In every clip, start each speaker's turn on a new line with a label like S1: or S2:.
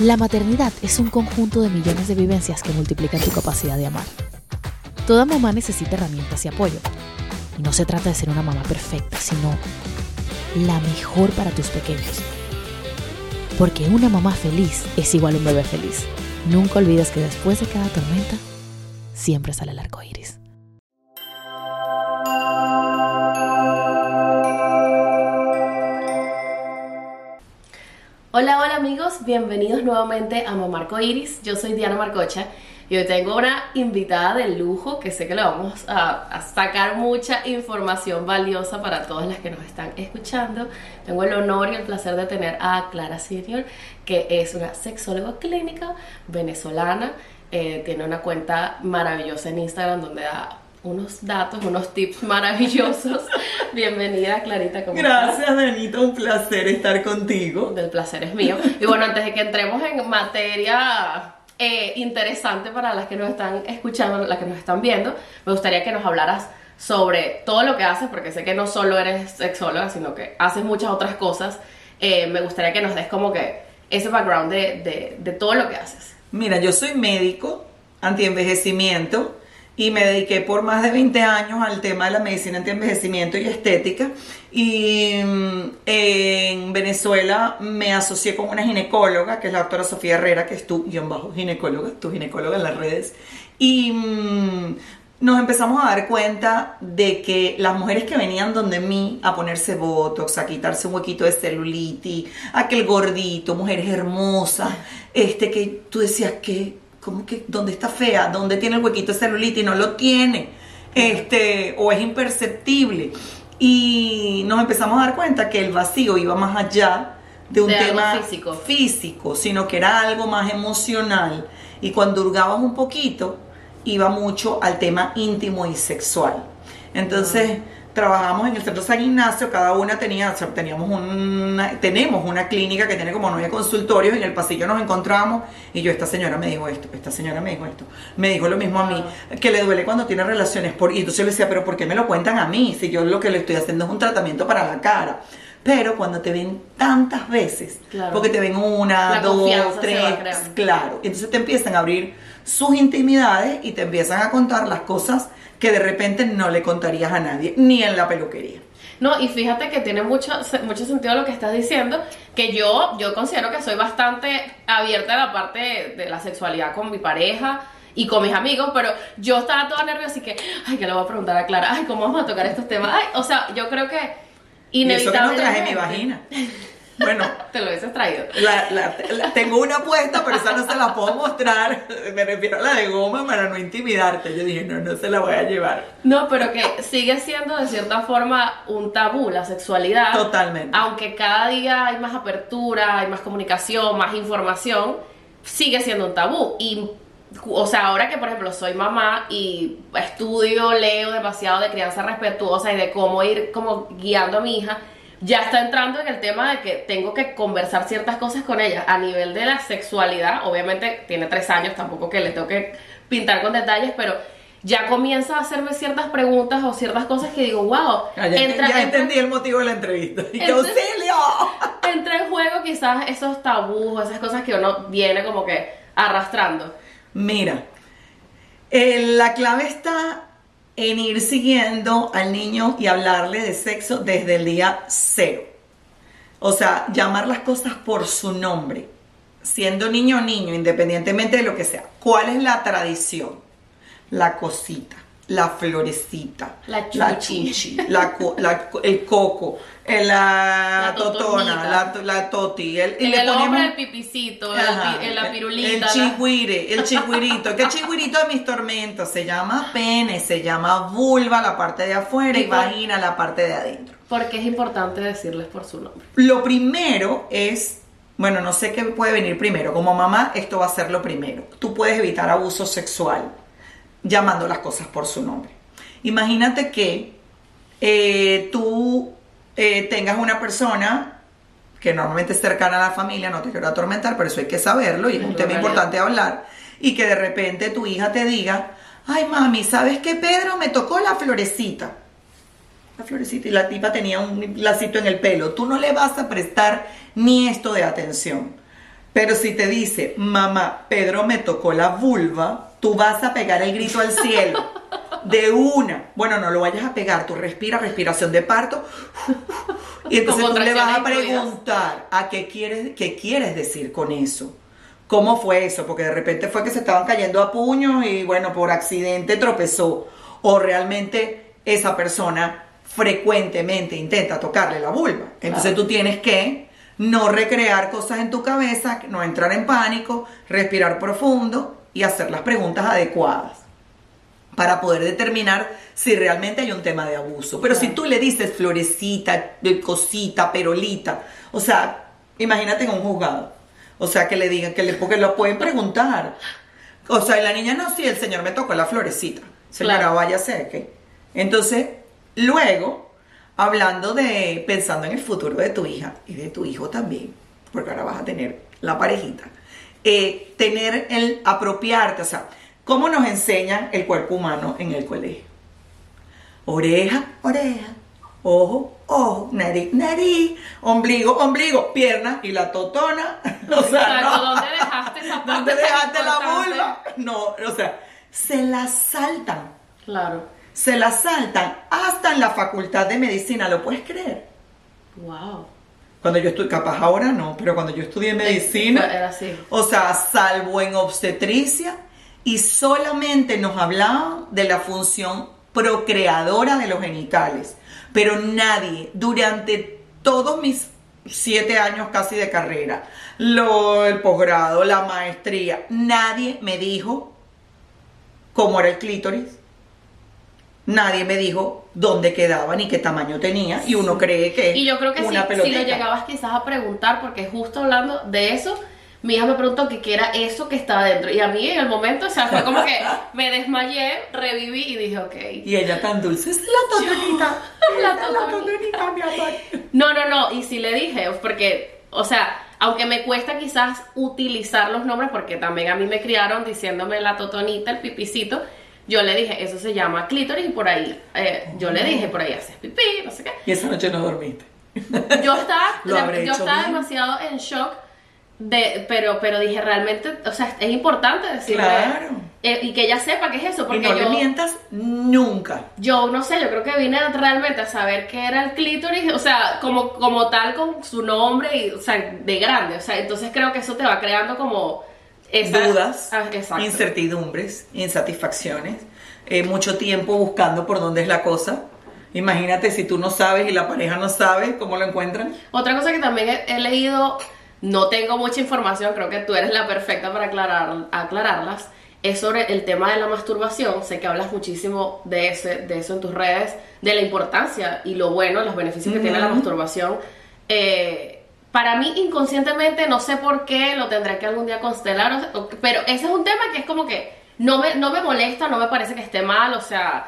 S1: La maternidad es un conjunto de millones de vivencias que multiplican tu capacidad de amar. Toda mamá necesita herramientas y apoyo. Y no se trata de ser una mamá perfecta, sino la mejor para tus pequeños. Porque una mamá feliz es igual a un bebé feliz. Nunca olvides que después de cada tormenta, siempre sale el arco iris. Amigos, bienvenidos nuevamente a Mamarco Iris. Yo soy Diana Marcocha y hoy tengo una invitada de lujo que sé que le vamos a, sacar mucha información valiosa para todas las que nos están escuchando. Tengo el honor y el placer de tener a Clara Senior, que es una sexóloga clínica venezolana. Eh, tiene una cuenta maravillosa en Instagram donde da unos datos, unos tips maravillosos. Bienvenida, Clarita.
S2: ¿cómo Gracias, Danita. Un placer estar contigo.
S1: El placer es mío. Y bueno, antes de que entremos en materia eh, interesante para las que nos están escuchando, las que nos están viendo, me gustaría que nos hablaras sobre todo lo que haces, porque sé que no solo eres sexóloga, sino que haces muchas otras cosas. Eh, me gustaría que nos des como que ese background de, de, de todo lo que haces.
S2: Mira, yo soy médico antienvejecimiento y me dediqué por más de 20 años al tema de la medicina anti-envejecimiento y estética. Y mm, en Venezuela me asocié con una ginecóloga, que es la doctora Sofía Herrera, que es tu guion bajo ginecóloga, tu ginecóloga en las redes. Y mm, nos empezamos a dar cuenta de que las mujeres que venían donde mí a ponerse botox, a quitarse un huequito de celulitis, aquel gordito, mujeres hermosas, este que tú decías que ¿cómo que dónde está fea? ¿Dónde tiene el huequito de celulitis? No lo tiene. Este, o es imperceptible. Y nos empezamos a dar cuenta que el vacío iba más allá de un tema físico. físico, sino que era algo más emocional. Y cuando hurgábamos un poquito, iba mucho al tema íntimo y sexual. Entonces, trabajamos en el Centro San Ignacio, cada una tenía, o sea, teníamos una, tenemos una clínica que tiene como nueve consultorios, en el pasillo nos encontramos y yo, esta señora me dijo esto, esta señora me dijo esto, me dijo lo mismo a mí, que le duele cuando tiene relaciones, por, y entonces yo le decía, pero ¿por qué me lo cuentan a mí? Si yo lo que le estoy haciendo es un tratamiento para la cara. Pero cuando te ven tantas veces, porque te ven una, dos, tres, claro, entonces te empiezan a abrir sus intimidades y te empiezan a contar las cosas que de repente no le contarías a nadie, ni en la peluquería.
S1: No, y fíjate que tiene mucho, mucho sentido lo que estás diciendo, que yo, yo considero que soy bastante abierta a la parte de, la sexualidad con mi pareja y con mis amigos, pero yo estaba toda nerviosa y que, ay, que le voy a preguntar a Clara, ay, ¿cómo vamos a tocar estos temas? Ay, o sea, yo creo que
S2: inevitablemente... Y eso que no traje mi vagina.
S1: Bueno, te lo hubieses traído.
S2: tengo una apuesta, pero esa no se la puedo mostrar. Me refiero a la de goma para no intimidarte. Yo dije, no, no se la voy a llevar.
S1: No, pero que sigue siendo de cierta forma un tabú la sexualidad.
S2: Totalmente.
S1: Aunque cada día hay más apertura, hay más comunicación, más información, sigue siendo un tabú. Y o sea, ahora que por ejemplo soy mamá y estudio, leo demasiado de crianza respetuosa y de cómo ir como guiando a mi hija, ya está entrando en el tema de que tengo que conversar ciertas cosas con ella a nivel de la sexualidad. Obviamente tiene tres años, tampoco que le tengo que pintar con detalles, pero ya comienza a hacerme ciertas preguntas o ciertas cosas que digo, wow.
S2: Ah, ya, entra, entendí el motivo de la entrevista. ¡Y qué auxilio!
S1: Entra en juego quizás esos tabús, esas cosas que uno viene como que arrastrando.
S2: Mira, eh, la clave está en ir siguiendo al niño y hablarle de sexo desde el día cero. O sea, llamar las cosas por su nombre, siendo niño o niño, independientemente de lo que sea. ¿Cuál es la tradición? La cosita la florecita,
S1: la
S2: chuchi, la, el coco, la, totona, la, toti,
S1: el, el, el hombre, el pipicito, el, la pirulita.
S2: El chigüire, el chigüirito. ¿Qué chigüirito de mis tormentos? Se llama pene, se llama vulva, la parte de afuera, y, y vagina, la parte de adentro.
S1: Porque es importante decirles por su nombre.
S2: Lo primero es bueno, no sé qué puede venir primero. Como mamá, esto va a ser lo primero. Tú puedes evitar abuso sexual llamando las cosas por su nombre. Imagínate que eh, tú eh, tengas una persona que normalmente es cercana a la familia, no te quiero atormentar, pero eso hay que saberlo y es un tema importante hablar, y que de repente tu hija te diga, ay mami, ¿sabes qué Pedro? Me tocó la florecita. La florecita y la tipa tenía un lacito en el pelo. Tú no le vas a prestar ni esto de atención Pero si te dice, mamá, Pedro me tocó la vulva, tú vas a pegar el grito al cielo. De una. Bueno, no lo vayas a pegar. Tú respira, respiración de parto. Y entonces tú le vas a preguntar a qué quieres, qué quieres decir con eso. ¿Cómo fue eso? Porque de repente fue que se estaban cayendo a puños y bueno, por accidente tropezó. O realmente esa persona frecuentemente intenta tocarle la vulva. Entonces
S1: Claro.
S2: tú tienes que no recrear cosas en tu cabeza, no entrar en pánico, respirar profundo y hacer las preguntas adecuadas para poder determinar si realmente hay un tema de abuso. Pero si tú le dices florecita, de cosita, perolita, o sea, imagínate en un juzgado, o sea, que le digan, que le, porque lo pueden preguntar. O sea, y la niña, no, sí, el señor me tocó la florecita. Señora,
S1: Claro.
S2: váyase, ¿qué? Entonces, luego, hablando de, pensando en el futuro de tu hija y de tu hijo también, porque ahora vas a tener la parejita, eh, tener el apropiarte, o sea, ¿cómo nos enseñan el cuerpo humano en el colegio? Oreja, oreja, ojo, ojo, nariz, nariz, ombligo, ombligo, pierna y la totona. O sea,
S1: Exacto,
S2: no.
S1: ¿dónde dejaste esa parte
S2: ¿Dónde dejaste la vulva? No, o sea, se la saltan,
S1: Claro.
S2: se la saltan hasta en la facultad de medicina, ¿lo puedes creer?
S1: Wow.
S2: Cuando yo estudié, capaz ahora no, pero cuando yo estudié medicina,
S1: Era así.
S2: o sea, salvo en obstetricia, y solamente nos hablaban de la función procreadora de los genitales. Pero nadie, durante todos mis siete años casi de carrera, lo, el posgrado, la maestría, nadie me dijo cómo era el clítoris. Nadie me dijo dónde quedaba ni qué tamaño tenía. Y uno cree que es
S1: Y yo creo que si,
S2: una
S1: si
S2: pelotita.
S1: lo llegabas quizás a preguntar, porque justo hablando de eso, mi hija me preguntó que qué era eso que estaba dentro. Y a mí en el momento, o sea, fue como que me desmayé, reviví y dije, ok.
S2: Y ella tan dulce, es la totonita.
S1: La totonita.
S2: totonita, mi amor.
S1: No, no, no, y sí le dije, porque, o sea, aunque me cuesta quizás utilizar los nombres, porque también a mí me criaron diciéndome la totonita, el pipicito, yo le dije, eso se llama clítoris y por ahí, eh, yo le dije, por ahí haces pipí, no sé qué.
S2: Y esa noche no dormiste.
S1: Yo estaba, yo estaba demasiado en shock, de, pero, pero dije, realmente, o sea, es importante decirle,
S2: Claro.
S1: eh, y que ella sepa qué es eso,
S2: Y
S1: porque
S2: no le
S1: yo...
S2: mientas nunca.
S1: Yo no sé, yo creo que vine realmente a saber qué era el clítoris, o sea, como, como tal con su nombre y, o sea, de grande, o sea, entonces creo que eso te va creando como esa-
S2: Dudas,
S1: Ah, exacto.
S2: incertidumbres, insatisfacciones, eh, mucho tiempo buscando por dónde es la cosa. Imagínate si tú no sabes y la pareja no sabe cómo lo encuentran.
S1: Otra cosa que también he, he leído, no tengo mucha información, creo que tú eres la perfecta para aclarar, aclararlas, es sobre el tema de la masturbación. Sé que hablas muchísimo de, ese, de eso en tus redes, de la importancia y lo bueno, los beneficios que tiene la masturbación. Eh, para mí, inconscientemente, no sé por qué, lo tendré que algún día constelar, o sea, o- pero ese es un tema que es como que no me, no me molesta, no me parece que esté mal, o sea,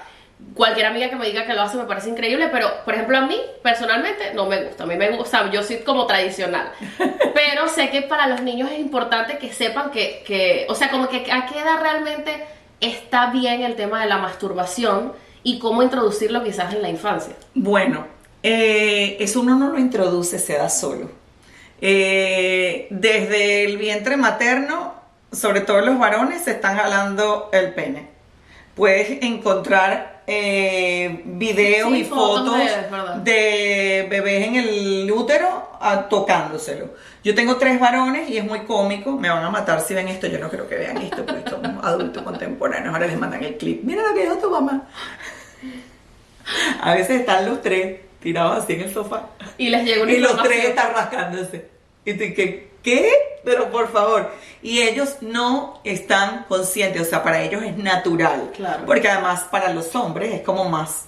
S1: cualquier amiga que me diga que lo hace me parece increíble, pero por ejemplo a mí personalmente no me gusta, a mí me gusta, yo soy como tradicional, pero sé que para los niños es importante que sepan que, que o sea, como que a qué edad realmente está bien el tema de la masturbación y cómo introducirlo quizás en la infancia.
S2: Bueno, eh, eso uno no lo introduce, se da solo. Eh, desde el vientre materno, sobre todo los varones, se están jalando el pene. Puedes encontrar eh, videos
S1: Sí,
S2: y
S1: fotos de
S2: bebés en el útero ah, tocándoselo. Yo tengo tres varones y es muy cómico. Me van a matar si ven esto. Yo no creo que vean esto porque somos adultos contemporáneos. Ahora les mandan el clip. Mira lo que dijo tu mamá. A veces están los tres tirados así en el sofá.
S1: Y les llega una
S2: Y los tres están rascándose. Y tú, ¿qué? ¿Qué? Pero por favor. Y ellos no están conscientes, o sea, para ellos es natural.
S1: Claro.
S2: Porque además para los hombres es como más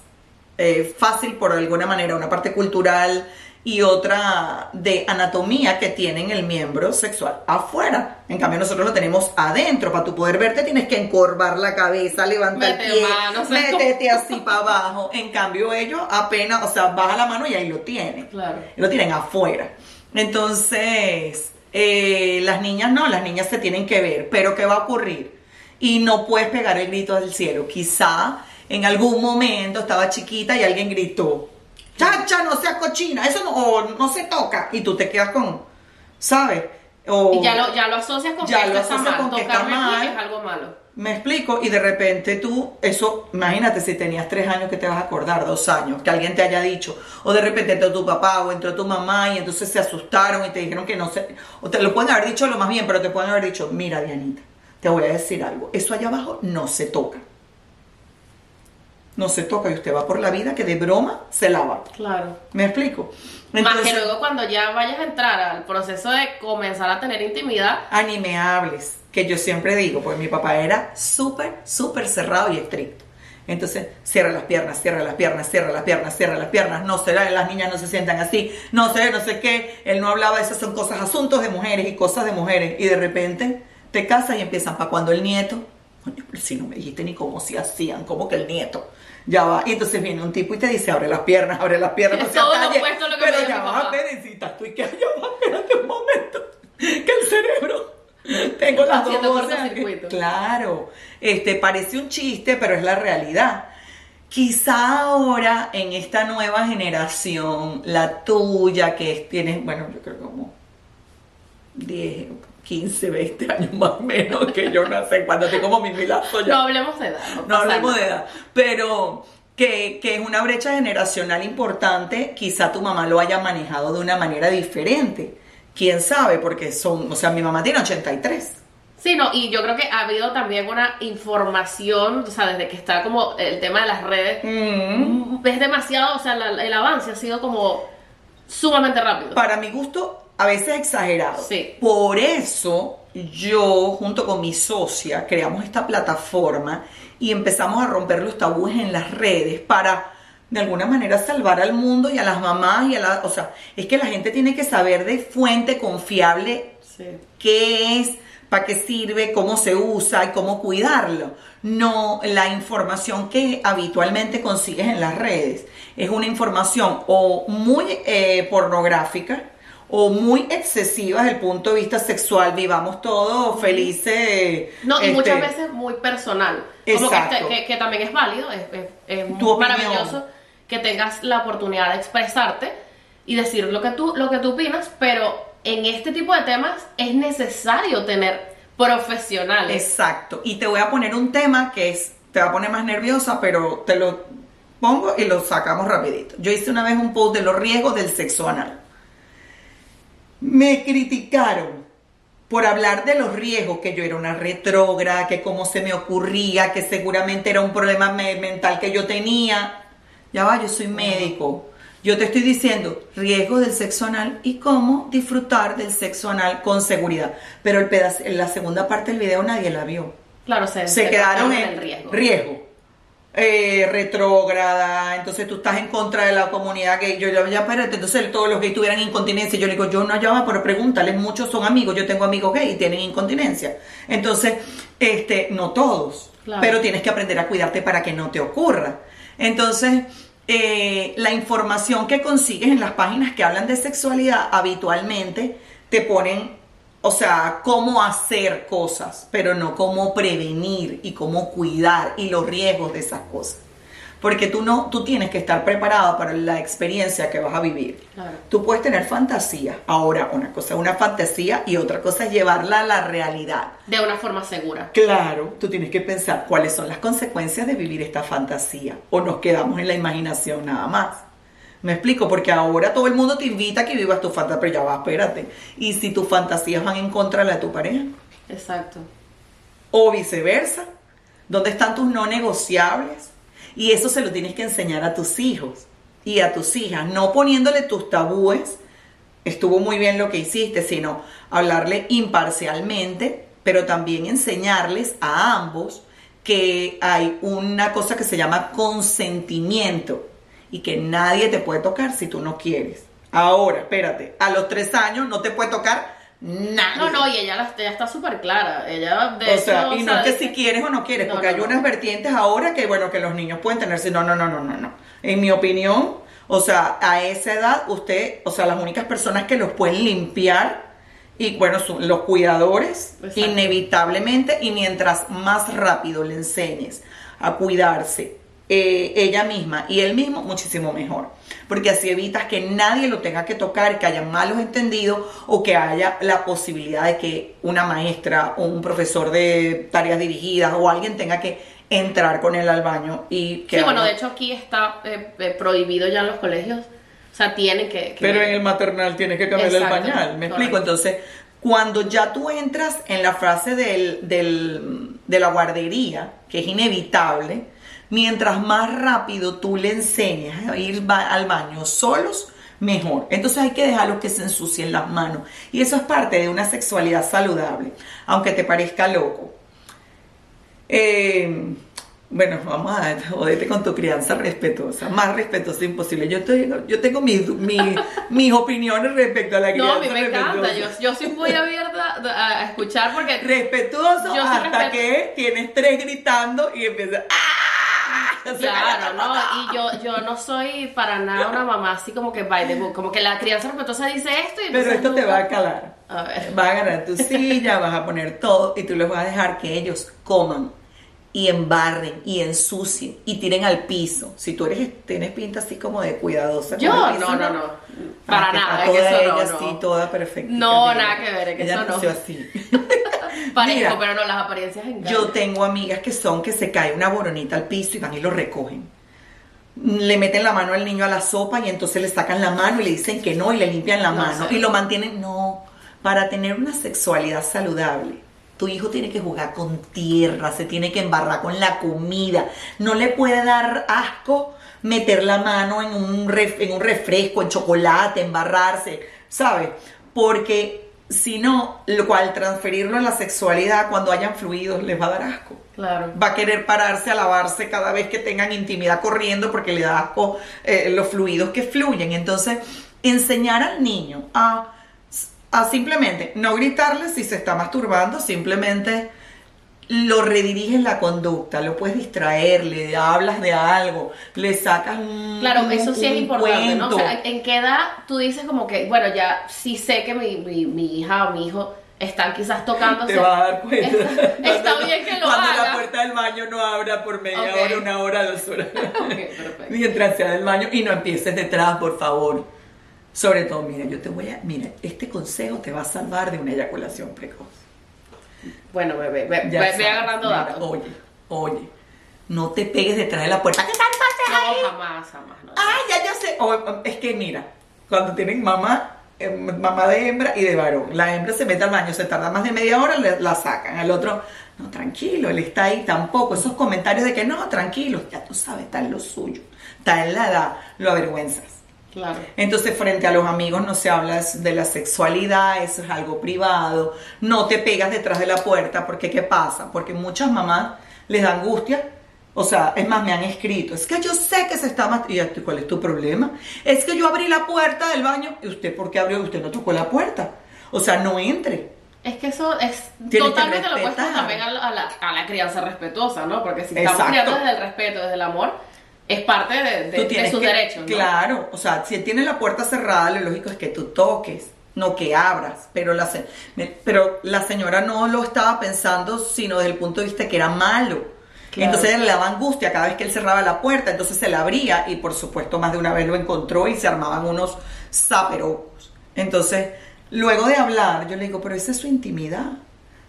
S2: eh, fácil por alguna manera, una parte cultural y otra de anatomía que tienen el miembro sexual afuera. En cambio nosotros lo tenemos adentro. Para tu poder verte tienes que encorvar la cabeza, levantar el pie, métete así para abajo. En cambio ellos apenas, o sea, baja la mano y ahí lo tienen
S1: Claro.
S2: lo tienen afuera. Entonces, eh, las niñas no, las niñas se tienen que ver, pero ¿qué va a ocurrir? Y no puedes pegar el grito del cielo. Quizá en algún momento estaba chiquita y alguien gritó, chacha, no seas cochina, eso no, o no se toca. Y tú te quedas con, ¿sabes? O,
S1: Y ya lo, ya lo asocias con
S2: Ya
S1: que
S2: lo
S1: está mal.
S2: con que está mal.
S1: es algo malo.
S2: Me explico, y de repente tú, eso, imagínate si tenías tres años que te vas a acordar, dos años, que alguien te haya dicho, o de repente entró tu papá o entró tu mamá y entonces se asustaron y te dijeron que no sé, o te lo pueden haber dicho lo más bien, pero te pueden haber dicho, mira Dianita, te voy a decir algo, eso allá abajo no se toca. No se toca y usted va por la vida que de broma se lava.
S1: Claro.
S2: ¿Me explico?
S1: Más que luego cuando ya vayas a entrar al proceso de comenzar a tener intimidad,
S2: a ni me hables, que yo siempre digo, porque mi papá era súper, súper cerrado y estricto. Entonces, cierra las piernas, cierra las piernas, cierra las piernas, cierra las piernas, no se las niñas no se sientan así, no sé, no sé qué. Él no hablaba, esas son cosas, asuntos de mujeres y cosas de mujeres. Y de repente te casas y empiezan para cuando el nieto, coño, pero si no me dijiste ni cómo se hacían, como que el nieto. Ya va, y entonces viene un tipo y te dice, abre las piernas, abre las piernas,
S1: Es todo lo
S2: talle".
S1: opuesto a lo que
S2: Pero
S1: me
S2: ya va,
S1: papá.
S2: Teresita, tú y que ya va, espérate un momento, que el cerebro, tengo las dos voces. Claro, este parece un chiste, pero es la realidad. Quizá ahora en esta nueva generación, la tuya, que es- tienes, bueno, yo creo como 10, 15, 20 años más o menos que yo no sé cuándo tengo como mi milazo ya
S1: no hablemos de edad.
S2: no hablemos de edad, pero que, que es una brecha generacional importante, quizá tu mamá lo haya manejado de una manera diferente. ¿Quién sabe? Porque son, o sea, mi mamá tiene 83.
S1: Sí, no, y yo creo que ha habido también una información, o sea, desde que está como el tema de las redes,
S2: Mm.
S1: es demasiado, o sea, la- el avance ha sido como sumamente rápido.
S2: Para mi gusto, a veces exagerado.
S1: Sí.
S2: Por eso yo, junto con mi socia, creamos esta plataforma y empezamos a romper los tabúes en las redes para de alguna manera salvar al mundo y a las mamás y a la, o sea, es que la gente tiene que saber de fuente confiable
S1: Sí.
S2: qué es, para qué sirve, cómo se usa y cómo cuidarlo. No la información que habitualmente consigues en las redes. Es una información o muy eh, pornográfica o muy excesiva desde el punto de vista sexual. Vivamos todos felices.
S1: No, y
S2: este,
S1: muchas veces muy personal. Como que, este- que, que también es válido, es, es- es
S2: Tu opinión.
S1: maravilloso que tengas la oportunidad de expresarte y decir lo que tú, lo que tú opinas, pero en este tipo de temas es necesario tener profesionales.
S2: Exacto. Y te voy a poner un tema que es, te va a poner más nerviosa, pero te lo pongo y lo sacamos rapidito. Yo hice una vez un post de los riesgos del sexo anal. Me criticaron por hablar de los riesgos, que yo era una retrógrada, que cómo se me ocurría, que seguramente era un problema me- mental que yo tenía. Ya va, yo soy médico. Yo te estoy diciendo riesgos del sexo anal y cómo disfrutar del sexo anal con seguridad. Pero el pedazo, en la segunda parte del video nadie la vio.
S1: Claro, se,
S2: Se quedaron en
S1: el riesgo.
S2: riesgo. Eh, retrógrada, entonces tú estás en contra de la comunidad gay. Yo ya, ya, espérate, entonces todos los gays tuvieran incontinencia. Yo le digo, yo no llamo, pero pregúntale, muchos son amigos. Yo tengo amigos gay y tienen incontinencia. Entonces, este, no todos,
S1: Claro.
S2: pero tienes que aprender a cuidarte para que no te ocurra. Entonces, eh, la información que consigues en las páginas que hablan de sexualidad habitualmente te ponen, o sea, cómo hacer cosas, pero no cómo prevenir y cómo cuidar y los riesgos de esas cosas. Porque tú no, tú tienes que estar preparado para la experiencia que vas a vivir.
S1: Claro.
S2: Tú puedes tener fantasía. Ahora, una cosa es una fantasía y otra cosa es llevarla a la realidad.
S1: De una forma segura.
S2: Claro, tú tienes que pensar cuáles son las consecuencias de vivir esta fantasía o nos quedamos en la imaginación nada más. Me explico, porque ahora todo el mundo te invita a que vivas tu fantasía, pero ya va, espérate. ¿Y si tus fantasías van en contra de la de tu pareja?
S1: Exacto.
S2: O viceversa, ¿dónde están tus no negociables? Y eso se lo tienes que enseñar a tus hijos y a tus hijas, no poniéndole tus tabúes, estuvo muy bien lo que hiciste, sino hablarle imparcialmente, pero también enseñarles a ambos que hay una cosa que se llama consentimiento y que nadie te puede tocar si tú no quieres. Ahora, espérate, a los tres años no te puede tocar nadie.
S1: No, no, y ella, la- ella está súper clara. Ella, de
S2: O sea,
S1: hecho,
S2: y no
S1: sea,
S2: es que si quieres o no quieres,
S1: No,
S2: porque
S1: no,
S2: hay
S1: no.
S2: unas vertientes ahora que, bueno, que los niños pueden tenerse. No, no, no, no, no, no. En mi opinión, o sea, a esa edad, usted, o sea, las únicas personas que los pueden limpiar, y bueno, son los cuidadores,
S1: Exacto.
S2: inevitablemente, y mientras más rápido le enseñes a cuidarse eh, ella misma y él mismo, muchísimo mejor. Porque así evitas que nadie lo tenga que tocar, que haya malos entendidos o que haya la posibilidad de que una maestra o un profesor de tareas dirigidas o alguien tenga que entrar con él al baño y que...
S1: Sí, bueno, de hecho aquí está eh, eh, prohibido ya en los colegios. O sea, tienen que... que-
S2: Pero en el maternal tienes que cambiarle el pañal, ¿me explico?
S1: correcto.
S2: Entonces, cuando ya tú entras en la frase del, del- de la guardería, que es inevitable, mientras más rápido tú le enseñas a ir al baño solos, mejor. Entonces hay que dejarlos que se ensucien las manos. Y eso es parte de una sexualidad saludable, aunque te parezca loco. Eh, bueno, vamos a joderte con tu crianza respetuosa, más respetuosa imposible. Yo estoy, yo tengo mis, mis, mis opiniones respecto a la crianza
S1: No, a mí me encanta. Yo, yo soy muy abierta a escuchar porque...
S2: Respetuoso hasta que tienes tres gritando y empiezas ¡Ah!
S1: Claro, ¿no? Y yo, yo no soy para nada una mamá así como que by the book, como que la crianza respetuosa dice esto y
S2: Pero esto te va a calar.
S1: A ver.
S2: Vas a agarrar tu silla, vas a poner todo y tú les vas a dejar que ellos coman y embarren y ensucien y tiren al piso. Si tú eres tienes pinta así como de cuidadosa. con
S1: Yo,
S2: el piso,
S1: no, no, no.
S2: Ah,
S1: Para
S2: que
S1: nada, que
S2: toda
S1: eso
S2: ella
S1: no,
S2: así,
S1: no.
S2: toda perfecta.
S1: No,
S2: mira.
S1: nada que ver, es que
S2: Ella
S1: eso no.
S2: así.
S1: Parezco,
S2: Mira.
S1: pero no, las apariencias engañan.
S2: Yo tengo amigas que son que se cae una boronita al piso y van y lo recogen. Le meten la mano al niño a la sopa y entonces le sacan la mano y le dicen que no y le limpian la
S1: No
S2: mano
S1: sé.
S2: y lo mantienen. No, para tener una sexualidad saludable, tu hijo tiene que jugar con tierra, se tiene que embarrar con la comida. No le puede dar asco meter la mano en un, ref- en un refresco, en chocolate, embarrarse, ¿sabes? Porque si no, lo cual transferirlo a la sexualidad cuando hayan fluidos les va a dar asco
S1: Claro.
S2: va a querer pararse a lavarse cada vez que tengan intimidad corriendo porque le da asco eh, los fluidos que fluyen. Entonces, enseñar al niño a, a simplemente no gritarle si se está masturbando, simplemente lo rediriges la conducta, lo puedes distraer, le hablas de algo, le sacas un
S1: Claro, eso sí es importante, ¿no? O sea, ¿en qué edad tú dices como que, bueno, ya sí sé que mi, mi, mi hija o mi hijo están quizás tocándose?
S2: te vas a dar cuenta.
S1: Está, está bien que lo
S2: Cuando
S1: haga.
S2: la puerta del baño no abra por media hora, una hora, dos horas.
S1: Ok, perfecto.
S2: Mientras sea del baño y no empieces detrás, por favor. Sobre todo, mira, yo te voy a, mira, este consejo te va a salvar de una eyaculación precoz.
S1: Bueno, bebé, ve, ve, agarrando datos.
S2: Oye, oye, no te pegues detrás de la puerta. ¿Qué tal ahí?
S1: No, jamás, jamás. No.
S2: Ah, ya yo sé. Es que mira, cuando tienen mamá, eh, mamá de hembra y de varón, la hembra se mete al baño, se tarda más de media hora, le- la sacan. Al otro, no, tranquilo, él está ahí tampoco. Esos comentarios de que no, tranquilo, ya tú sabes, está en lo suyo, está en la edad, lo avergüenzas.
S1: Claro.
S2: Entonces, frente a los amigos no se habla de la sexualidad, eso es algo privado. No te pegas detrás de la puerta, porque ¿qué pasa? Porque muchas mamás les da angustia. O sea, es más, me han escrito, es que yo sé que se está mat- ¿Y cuál es tu problema? Es que yo abrí la puerta del baño. ¿Y usted por qué abrió? Usted no tocó la puerta. O sea, no entre.
S1: Es que eso es
S2: Tienes
S1: totalmente lo opuesto también a la, a, la, a la crianza respetuosa, ¿no? Porque si estamos
S2: Exacto.
S1: criando desde el respeto, desde el amor, es parte de, de- de sus
S2: que-
S1: derechos, ¿no?
S2: Claro, o sea, si tienes la puerta cerrada, lo lógico es que tú toques, no que abras. Pero la, se- pero la señora no lo estaba pensando, sino desde el punto de vista que era malo.
S1: Claro.
S2: Entonces le daba angustia cada vez que él cerraba la puerta, entonces se la abría y por supuesto más de una vez lo encontró y se armaban unos zaperocos. Entonces, luego de hablar, yo le digo, pero esa es su intimidad.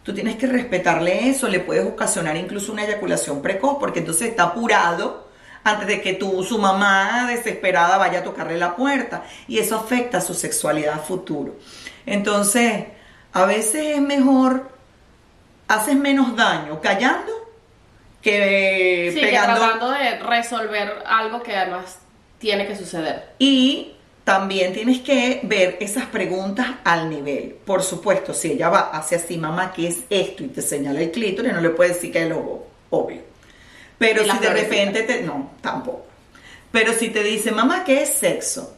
S2: Tú tienes que respetarle eso, le puedes ocasionar incluso una eyaculación precoz, porque entonces está apurado antes de que tú, su mamá desesperada vaya a tocarle la puerta. Y eso afecta a su sexualidad a futuro. Entonces, a veces es mejor, haces menos daño callando que
S1: Sí, que
S2: pegando.
S1: tratando de resolver algo que además tiene que suceder.
S2: Y también tienes que ver esas preguntas al nivel. Por supuesto, si ella va hacia así, mamá, ¿qué es esto? Y te señala el clítoris, no le puedes decir que es lo obvio. Pero si de repente te... No, tampoco. Pero si te dice, mamá, ¿qué es sexo?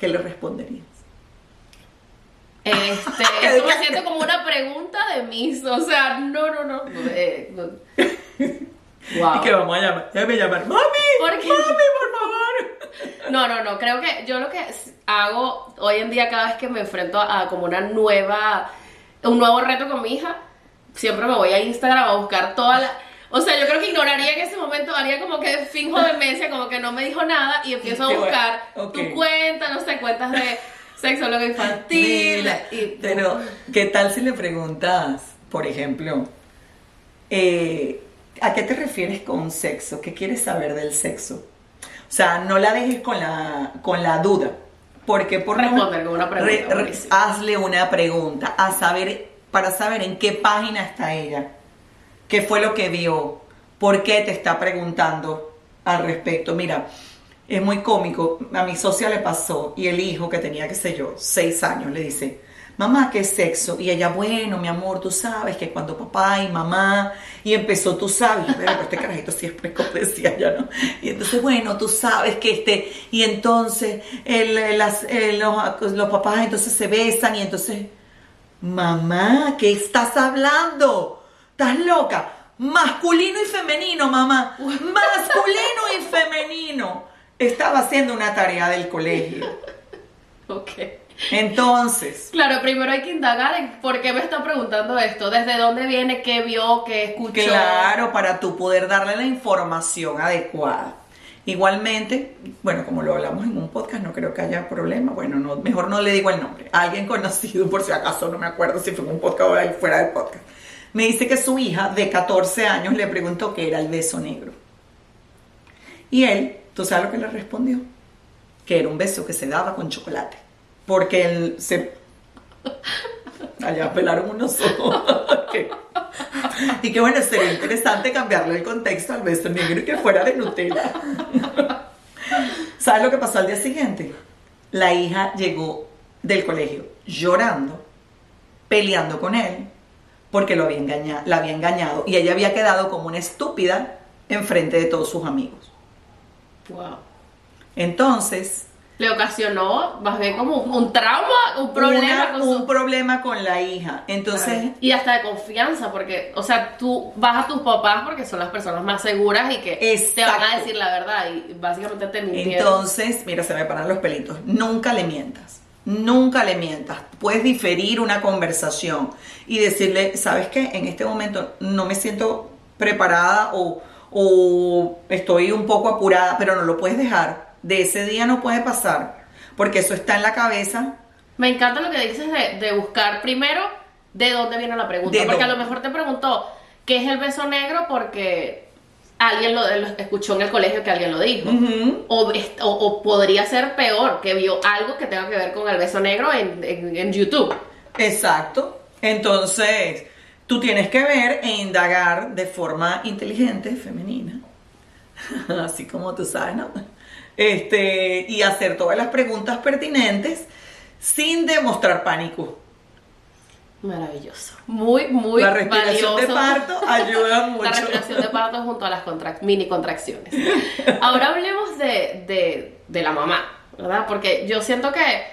S2: ¿Qué le responderías?
S1: Este, eso me siento como una pregunta de mis, o sea, no, no, no. eh, no. Wow.
S2: Y que vamos a llamar, déjame llamar, mami,
S1: ¿Por
S2: mami,
S1: qué?
S2: por favor.
S1: No, no, no, creo que yo lo que hago hoy en día cada vez que me enfrento a, como una nueva, un nuevo reto con mi hija, siempre me voy a Instagram a buscar toda la... O sea, yo creo que ignoraría en ese momento, haría como que finjo demencia, como que no me dijo nada y empiezo a buscar tu cuenta, no sé, cuentas de sexólogo infantil. Y,
S2: pero, ¿qué tal si le preguntas, por ejemplo, eh, ¿a qué te refieres con sexo? ¿Qué quieres saber del sexo? O sea, no la dejes con la, con la duda. Porque por lo-
S1: Responder con una pregunta,
S2: Re- re-
S1: buenísimo.
S2: hazle una pregunta a saber, para saber en qué página está ella, qué fue lo que vio, por qué te está preguntando al respecto. Mira, es muy cómico. A mi socia le pasó y el hijo que tenía, qué sé yo, seis años, le dice, mamá, ¿qué es sexo? Y ella, bueno, mi amor, tú sabes que cuando papá y mamá, y empezó, tú sabes, pero este carajito precoz, decía ya, ¿no? Y entonces, bueno, tú sabes que este, y entonces las- los papás entonces se besan y entonces, mamá, ¿qué estás hablando? ¿Estás loca? Masculino y femenino, mamá. Masculino y femenino. Estaba haciendo una tarea del colegio.
S1: Ok.
S2: Entonces,
S1: Claro, primero hay que indagar en por qué me está preguntando esto, desde dónde viene, qué vio, qué escuchó.
S2: claro, para tú poder darle la información adecuada. Igualmente, bueno, como lo hablamos en un podcast, no creo que haya problema. Bueno, no, mejor no le digo el nombre. Alguien conocido, por si acaso, no me acuerdo si fue en un podcast o ahí fuera del podcast. Me dice que su hija de 14 años le preguntó qué era el beso negro. Y él, ¿tú sabes lo que le respondió? Que era un beso que se daba con chocolate. Porque él se... Allá pelaron unos ojos. Ok. Y que bueno, sería interesante cambiarle el contexto al beso negro y que fuera de Nutella. ¿Sabes lo que pasó al día siguiente? La hija llegó del colegio llorando, peleando con él, porque lo había engañado, la había engañado y ella había quedado como una estúpida enfrente de todos sus amigos.
S1: Wow.
S2: Entonces,
S1: Le ocasionó más bien como un, un trauma, un problema
S2: una-
S1: con
S2: un
S1: su...
S2: problema con la hija. Entonces,
S1: Y hasta de confianza, porque, o sea, tú vas a tus papás porque son las personas más seguras y que te van a decir la verdad y básicamente te mintieron.
S2: Entonces, mira, se me paran los pelitos. Nunca le mientas. Nunca le mientas. Puedes diferir una conversación y decirle, ¿sabes qué? En este momento no me siento preparada o, o estoy un poco apurada, pero no lo puedes dejar. De ese día no puede pasar, porque eso está en la cabeza.
S1: Me encanta lo que dices de, de buscar primero de dónde viene la pregunta.
S2: ¿De
S1: porque a lo mejor te preguntó qué es el beso negro porque alguien lo, lo escuchó en el colegio que alguien lo dijo. O, est- o- o podría ser peor, que vio algo que tenga que ver con el beso negro en, en- en YouTube.
S2: Exacto. Entonces, tú tienes que ver e indagar de forma inteligente, femenina, así como tú sabes, ¿no? Este, y hacer todas las preguntas pertinentes sin demostrar pánico.
S1: Maravilloso. Muy, muy
S2: la respiración de parto ayuda mucho.
S1: La respiración de parto junto a las contrac- mini contracciones. Ahora hablemos de, de- de la mamá, ¿verdad? Porque yo siento que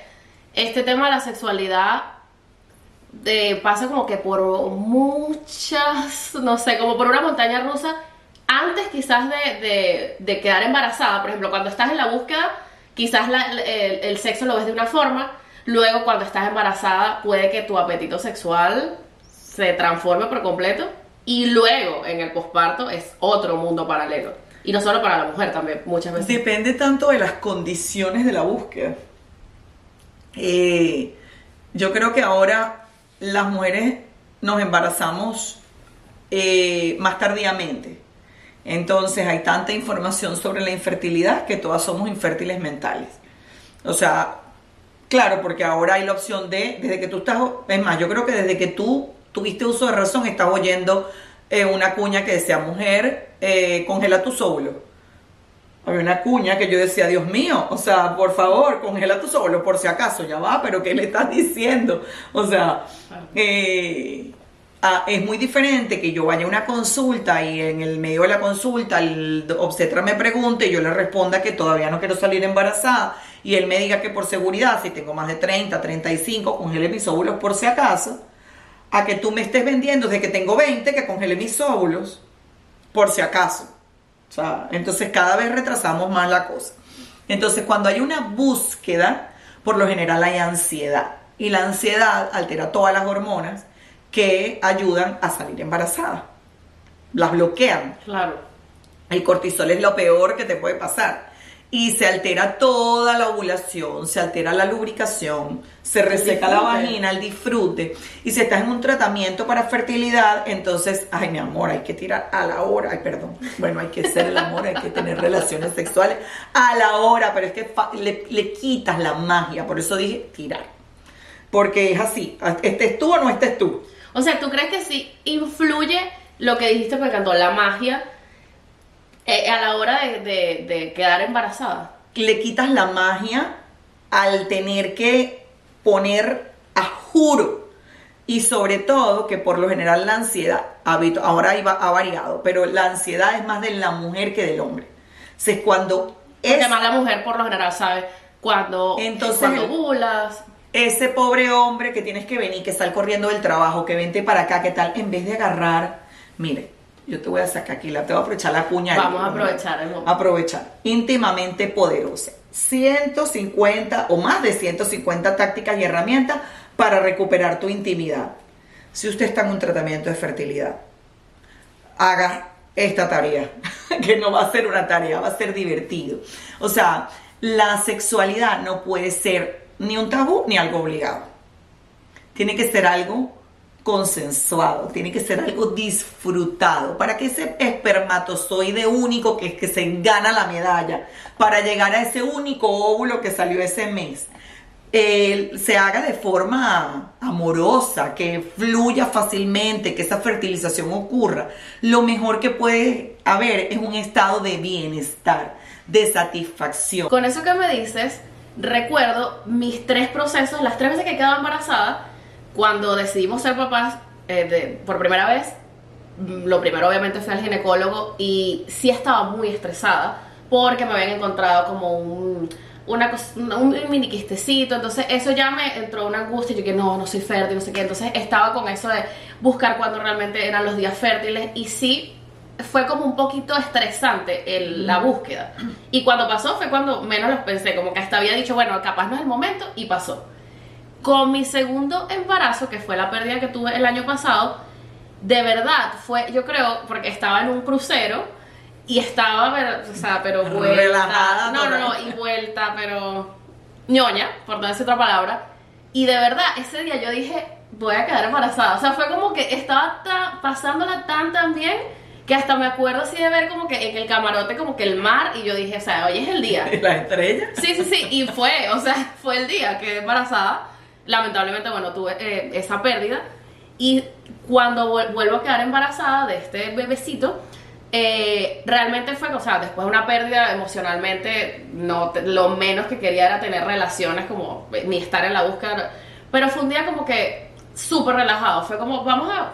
S1: este tema de la sexualidad de- pasa como que por muchas, no sé, como por una montaña rusa, antes quizás de, de- de quedar embarazada, por ejemplo, cuando estás en la búsqueda, quizás la- el, el sexo lo ves de una forma, luego cuando estás embarazada puede que tu apetito sexual se transforme por completo y luego en el posparto es otro mundo paralelo. Y no solo para la mujer también, muchas veces.
S2: Depende tanto de las condiciones de la búsqueda. Eh, yo creo que ahora las mujeres nos embarazamos eh, más tardíamente. Entonces hay tanta información sobre la infertilidad que todas somos infértiles mentales. O sea, claro, porque ahora hay la opción de, desde que tú estás, es más, yo creo que desde que tú tuviste uso de razón, estás oyendo eh, una cuña que decía, mujer, eh, congela tus óvulos. Había una cuña que yo decía, Dios mío, o sea, por favor, congela tus óvulos, por si acaso, ya va, pero ¿qué le estás diciendo? O sea, eh, ah, es muy diferente que yo vaya a una consulta y en el medio de la consulta el obstetra me pregunte y yo le responda que todavía no quiero salir embarazada y él me diga que por seguridad, si tengo más de 30, 35, congele mis óvulos por si acaso, a que tú me estés vendiendo desde que tengo 20, que congele mis óvulos por si acaso. O sea, entonces cada vez retrasamos más la cosa. Entonces, cuando hay una búsqueda, por lo general hay ansiedad. Y la ansiedad altera todas las hormonas que ayudan a salir embarazada. las bloquean.
S1: Claro.
S2: El cortisol es lo peor que te puede pasar. Y se altera toda la ovulación, se altera la lubricación, se reseca la vagina, el disfrute. Y si estás en un tratamiento para fertilidad, entonces, ay, mi amor, hay que tirar a la hora. Ay, perdón. Bueno, hay que hacer el amor, hay que tener relaciones sexuales a la hora, pero es que le, le quitas la magia. Por eso dije tirar. Porque es así. Estés tú o no estés tú.
S1: O sea, ¿tú crees que sí influye lo que dijiste, me encantó, la magia eh, a la hora de, de- de quedar embarazada?
S2: le quitas la magia al tener que poner a juro. Y sobre todo que por lo general la ansiedad, ahora iba- ha variado, pero la ansiedad es más de la mujer que del hombre. O sea, es cuando es
S1: además la mujer por lo general sabe cuando,
S2: Entonces,
S1: cuando ovulas.
S2: ese pobre hombre que tienes que venir, que sal corriendo del trabajo, que vente para acá, que tal, en vez de agarrar, mire, yo te voy a sacar aquí, la, te voy a aprovechar la cuña. ahí,
S1: Vamos a aprovechar el momento.
S2: Aprovechar. Íntimamente poderosa. 150 o más de 150 tácticas y herramientas para recuperar tu intimidad. Si usted está en un tratamiento de fertilidad, haga esta tarea, que no va a ser una tarea, va a ser divertido. O sea, la sexualidad no puede ser ni un tabú ni algo obligado. Tiene que ser algo consensuado, tiene que ser algo disfrutado, para que ese espermatozoide único que es que se gana la medalla, para llegar a ese único óvulo que salió ese mes, eh, se haga de forma amorosa, que fluya fácilmente, que esa fertilización ocurra. Lo mejor que puede haber es un estado de bienestar, de satisfacción.
S1: Con eso que me dices, recuerdo mis tres procesos, las tres veces que quedaba embarazada, cuando decidimos ser papás eh, de- por primera vez, lo primero obviamente fue al ginecólogo y sí estaba muy estresada porque me habían encontrado como un, una un, mini quistecito, entonces eso ya me entró una angustia, yo que no, no soy fértil, no sé qué, entonces estaba con eso de buscar cuándo realmente eran los días fértiles y sí fue como un poquito estresante el- la búsqueda. Y cuando pasó fue cuando menos lo pensé, como que hasta había dicho, bueno, capaz no es el momento y pasó. Con mi segundo embarazo, que fue la pérdida que tuve el año pasado, de verdad fue, yo creo, porque estaba en un crucero y estaba, pero, o sea, pero vuelta.
S2: Relajada,
S1: No, no, no, y vuelta, pero ñoña, por no decir otra palabra. Y de verdad, ese día yo dije, voy a quedar embarazada. O sea, fue como que estaba ta- pasándola tan, tan bien que hasta me acuerdo así de ver como que en el camarote como que el mar y yo dije, o sea, hoy es el día.
S2: La estrella.
S1: Sí, sí, sí, y fue, o sea, fue el día que embarazada. Lamentablemente, bueno, tuve eh, esa pérdida. Y cuando vuel- vuelvo a quedar embarazada de este bebecito, eh, realmente fue, o sea, después de una pérdida emocionalmente, no, lo menos que quería era tener relaciones, como eh, ni estar en la búsqueda. Pero fue un día como que súper relajado. Fue como, vamos a,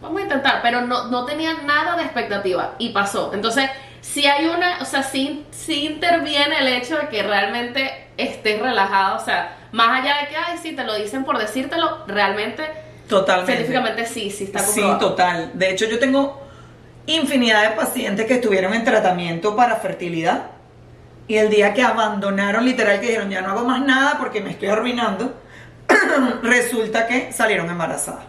S1: vamos a intentar, pero no, no tenía nada de expectativa y pasó. Entonces, si hay una, o sea, sí, sí interviene el hecho de que realmente estés relajado, o sea, más allá de que, ay, sí, te lo dicen por decírtelo, realmente,
S2: Totalmente.
S1: científicamente sí, sí está
S2: Sí,
S1: comprobado.
S2: total. De hecho, yo tengo infinidad de pacientes que estuvieron en tratamiento para fertilidad y el día que abandonaron, literal, que dijeron, ya no hago más nada porque me estoy arruinando, resulta que salieron embarazadas.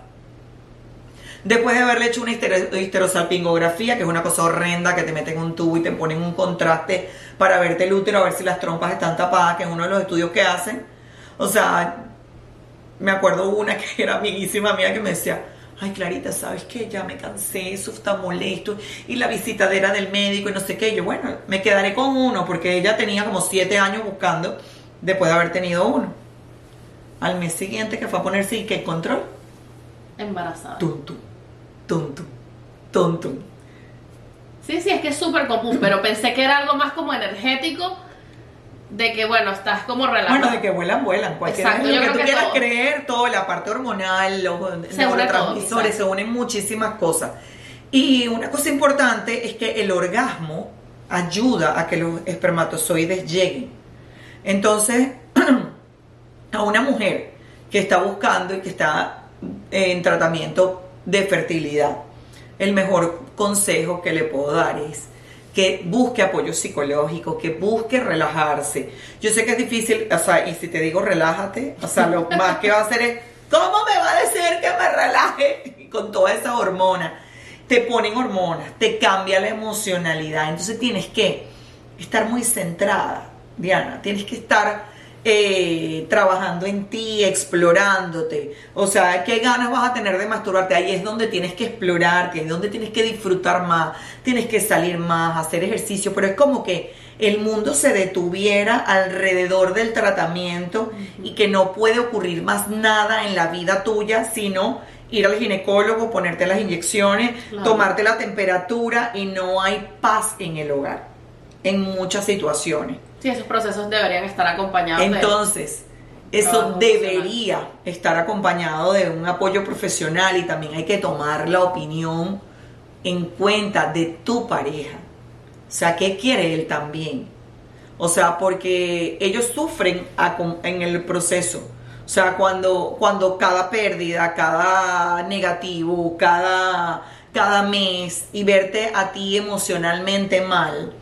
S2: Después de haberle hecho una histero- histerosalpingografía, que es una cosa horrenda, que te meten un tubo y te ponen un contraste para verte el útero, a ver si las trompas están tapadas, que es uno de los estudios que hacen. O sea, me acuerdo una que era amiguísima mía que me decía, ay Clarita, ¿sabes qué? Ya me cansé, eso está molesto, y la visitadera del médico y no sé qué. Yo, bueno, me quedaré con uno, porque ella tenía como siete años buscando después de haber tenido uno. Al mes siguiente que fue a ponerse y que control,
S1: Embarazada.
S2: tum tum, tum tum, tum tum.
S1: Sí, sí, es que es súper común, pero pensé que era algo más como energético, de que, bueno, estás como relajado.
S2: Bueno, de que vuelan, vuelan. Cualquier
S1: Exacto,
S2: lo que tú
S1: que
S2: quieras
S1: todo.
S2: creer, todo, la parte hormonal, los neurotransmisores, se unen muchísimas cosas. Y una cosa importante es que el orgasmo ayuda a que los espermatozoides lleguen. Entonces, a una mujer que está buscando y que está en tratamiento de fertilidad, el mejor consejo que le puedo dar es que busque apoyo psicológico, que busque relajarse. Yo sé que es difícil, o sea, y si te digo relájate, o sea, lo más que va a hacer es, ¿cómo me va a decir que me relaje con toda esa hormona? te ponen hormonas, te cambia la emocionalidad. Entonces tienes que estar muy centrada, Diana. Tienes que estar eh, trabajando en ti, explorándote. O sea, ¿qué ganas vas a tener de masturbarte? Ahí es donde tienes que explorar, que es donde tienes que disfrutar más, tienes que salir más, hacer ejercicio, pero es como que el mundo se detuviera alrededor del tratamiento y que no puede ocurrir más nada en la vida tuya, sino ir al ginecólogo, ponerte las inyecciones, tomarte la temperatura y no hay paz en el hogar, en muchas situaciones.
S1: Sí, esos procesos deberían estar acompañados.
S2: Entonces, eso debería estar acompañado de un apoyo profesional y también hay que tomar la opinión en cuenta de tu pareja. O sea, ¿qué quiere él también? O sea, porque ellos sufren en el proceso. O sea, cuando, cuando cada pérdida, cada negativo, cada, cada mes y verte a ti emocionalmente mal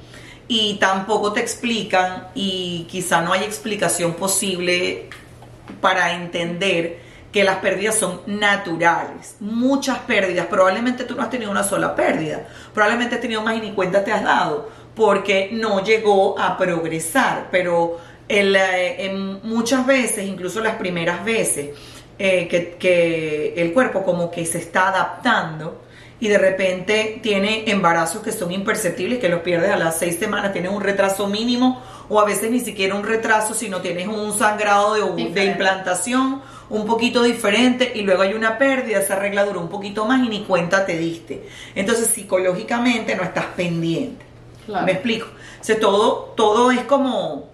S2: y tampoco te explican y quizá no hay explicación posible para entender que las pérdidas son naturales, muchas pérdidas, probablemente tú no has tenido una sola pérdida, probablemente has tenido más y ni cuenta te has dado, porque no llegó a progresar, pero eh, muchas veces, incluso las primeras veces, eh, que, el cuerpo como que se está adaptando y de repente tiene embarazos que son imperceptibles, que los pierdes a las seis semanas, tienes un retraso mínimo o a veces ni siquiera un retraso, sino tienes un sangrado de, de implantación un poquito diferente y luego hay una pérdida, esa regla duró un poquito más y ni cuenta te diste. Entonces psicológicamente no estás pendiente. ¿Me explico? O todo, todo es como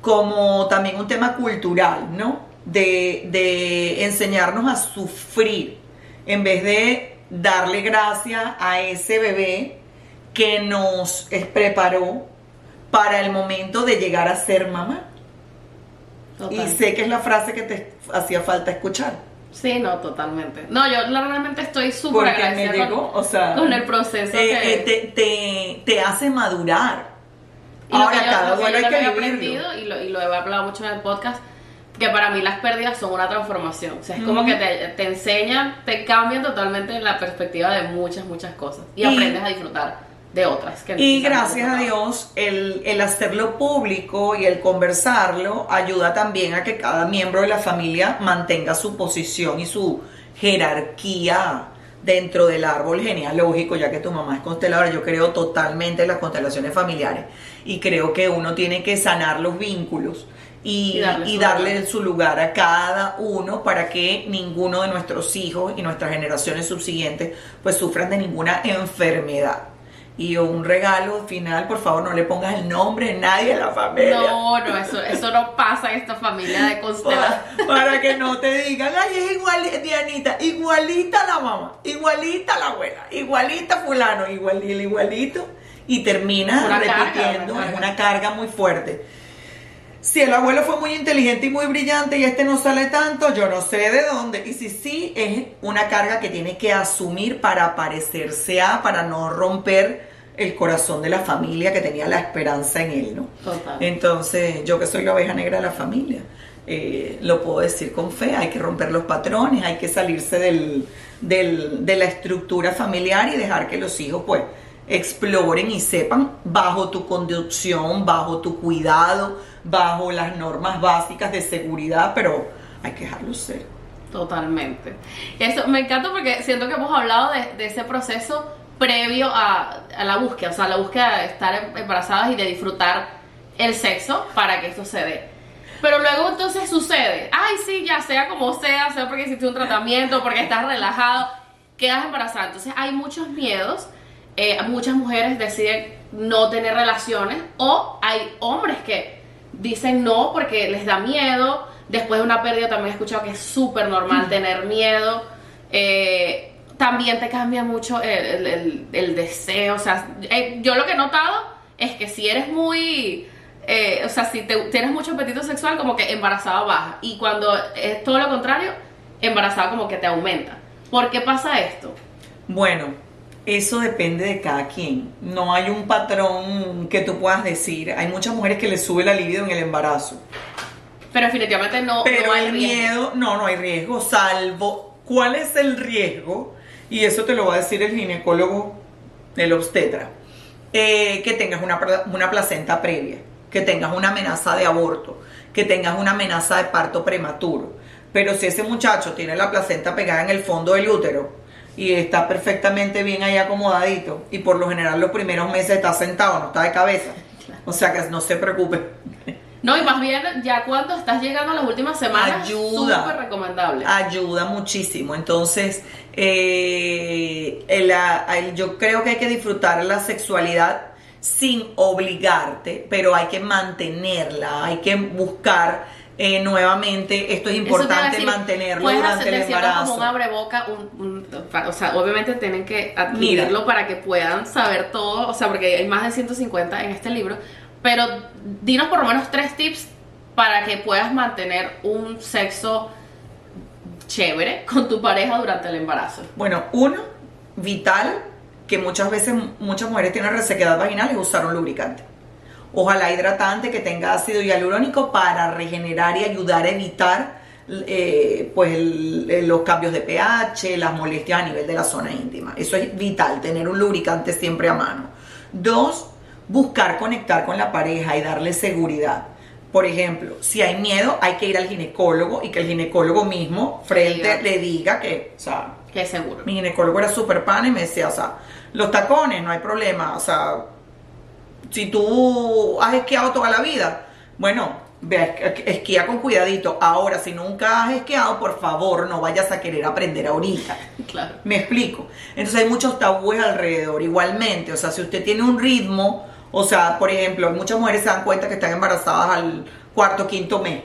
S2: como también un tema cultural, ¿no? De, enseñarnos a sufrir en vez de darle gracias a ese bebé que nos preparó para el momento de llegar a ser mamá. Y sé que es la frase que te hacía falta escuchar.
S1: Sí, no, totalmente. No, yo realmente estoy súper agradecida con, el proceso.
S2: Eh, eh, te, te hace madurar
S1: y Ahora, lo que cada yo, hay que he aprendido y lo, y lo he hablado mucho en el podcast, que para mí las pérdidas son una transformación. O sea, es como que te, te, enseñan, te cambian totalmente la perspectiva de muchas, muchas cosas. Y, aprendes a disfrutar de otras.
S2: Que y gracias a Dios, el, el hacerlo público y el conversarlo ayuda también a que cada miembro de la familia mantenga su posición y su jerarquía dentro del árbol genealógico, ya que tu mamá es consteladora, yo creo totalmente en las constelaciones familiares y creo que uno tiene que sanar los vínculos y, darle, su, lugar. a cada uno para que ninguno de nuestros hijos y nuestras generaciones subsiguientes pues sufran de ninguna enfermedad. Y un regalo final, por favor, no le pongas el nombre de nadie de la familia.
S1: No, no, eso, eso no pasa en esta familia de constelación.
S2: Para, que no te digan, ay, es igual, Dianita, igualita la mamá, igualita la abuela, igualita fulano, igual, igualito y termina repitiendo, es una carga muy fuerte. Si el abuelo fue muy inteligente y muy brillante y este no sale tanto, yo no sé de dónde. Y si sí, es una carga que tiene que asumir para parecerse a, para no romper el corazón de la familia que tenía la esperanza en él, ¿no? Total. Entonces, yo que soy la oveja negra de la familia, eh, lo puedo decir con fe, hay que romper los patrones, hay que salirse del, del, de la estructura familiar y dejar que los hijos, pues, exploren y sepan bajo tu conducción, bajo tu cuidado, bajo las normas básicas de seguridad, pero hay que dejarlo ser.
S1: Totalmente. Eso me encanta porque siento que hemos hablado de, ese proceso previo a, la búsqueda, o sea, la búsqueda de estar embarazadas y de disfrutar el sexo para que esto se dé. Pero luego entonces sucede, ay sí, ya sea como sea, sea porque hiciste un tratamiento, porque estás relajado, quedas embarazada. Entonces hay muchos miedos eh, muchas mujeres deciden no tener relaciones o hay hombres que dicen no porque les da miedo. Después de una pérdida también he escuchado que es súper normal mm. tener miedo. Eh, también te cambia mucho el, deseo. O sea, eh, yo lo que he notado es que si eres muy... o sea, si tienes mucho apetito sexual, como que embarazada baja. Y cuando es todo lo contrario, embarazada como que te aumenta. ¿Por qué pasa esto?
S2: Bueno, eso depende de cada quien. No hay un patrón que tú puedas decir. Hay muchas mujeres que les sube la libido en el embarazo.
S1: Pero definitivamente no,
S2: Pero
S1: hay
S2: miedo, no, no hay riesgo, salvo. ¿Cuál es el riesgo? y eso te lo va a decir el ginecólogo, el obstetra, eh, que tengas una, una placenta previa, que tengas una amenaza de aborto, que tengas una amenaza de parto prematuro. Pero si ese muchacho tiene la placenta pegada en el fondo del útero y está perfectamente bien ahí acomodadito y por lo general los primeros meses está sentado, no está de cabeza, o sea que no se preocupe.
S1: No, y más bien ya cuando estás llegando a las últimas semanas, ayuda, súper recomendable.
S2: Ayuda muchísimo. Entonces, eh, yo creo que hay que disfrutar la sexualidad sin obligarte, pero hay que mantenerla, hay que buscar eh, nuevamente, esto es importante mantenerlo durante el embarazo.
S1: como un abreboca, un, o sea, obviamente tienen que adquirirlo para que puedan saber todo, o sea, porque hay más de 150 en este libro, pero dinos por lo menos tres tips para que puedas mantener un sexo chévere con tu pareja durante el embarazo.
S2: Bueno, uno, vital, que muchas veces muchas mujeres tienen resequedad vaginal y usar un lubricante. Ojalá hidratante que tenga ácido hialurónico para regenerar y ayudar a evitar eh, pues los cambios de pH, las molestias a nivel de la zona íntima. Eso es vital, tener un lubricante siempre a mano. Dos, buscar conectar con la pareja y darle seguridad. Por ejemplo, si hay miedo, hay que ir al ginecólogo y que el ginecólogo mismo frente le diga que, o sea,
S1: que es seguro.
S2: Mi ginecólogo era súper pan y me decía, o sea, los tacones, no hay problema, o sea, si tú has esquiado toda la vida, bueno, esquía con cuidadito. Ahora, si nunca has esquiado, por favor, no vayas a querer aprender ahorita.
S1: Claro.
S2: Me explico. Entonces hay muchos tabúes alrededor. Igualmente, o sea, si usted tiene un ritmo, o sea, por ejemplo, muchas mujeres se dan cuenta que están embarazadas al cuarto, quinto mes.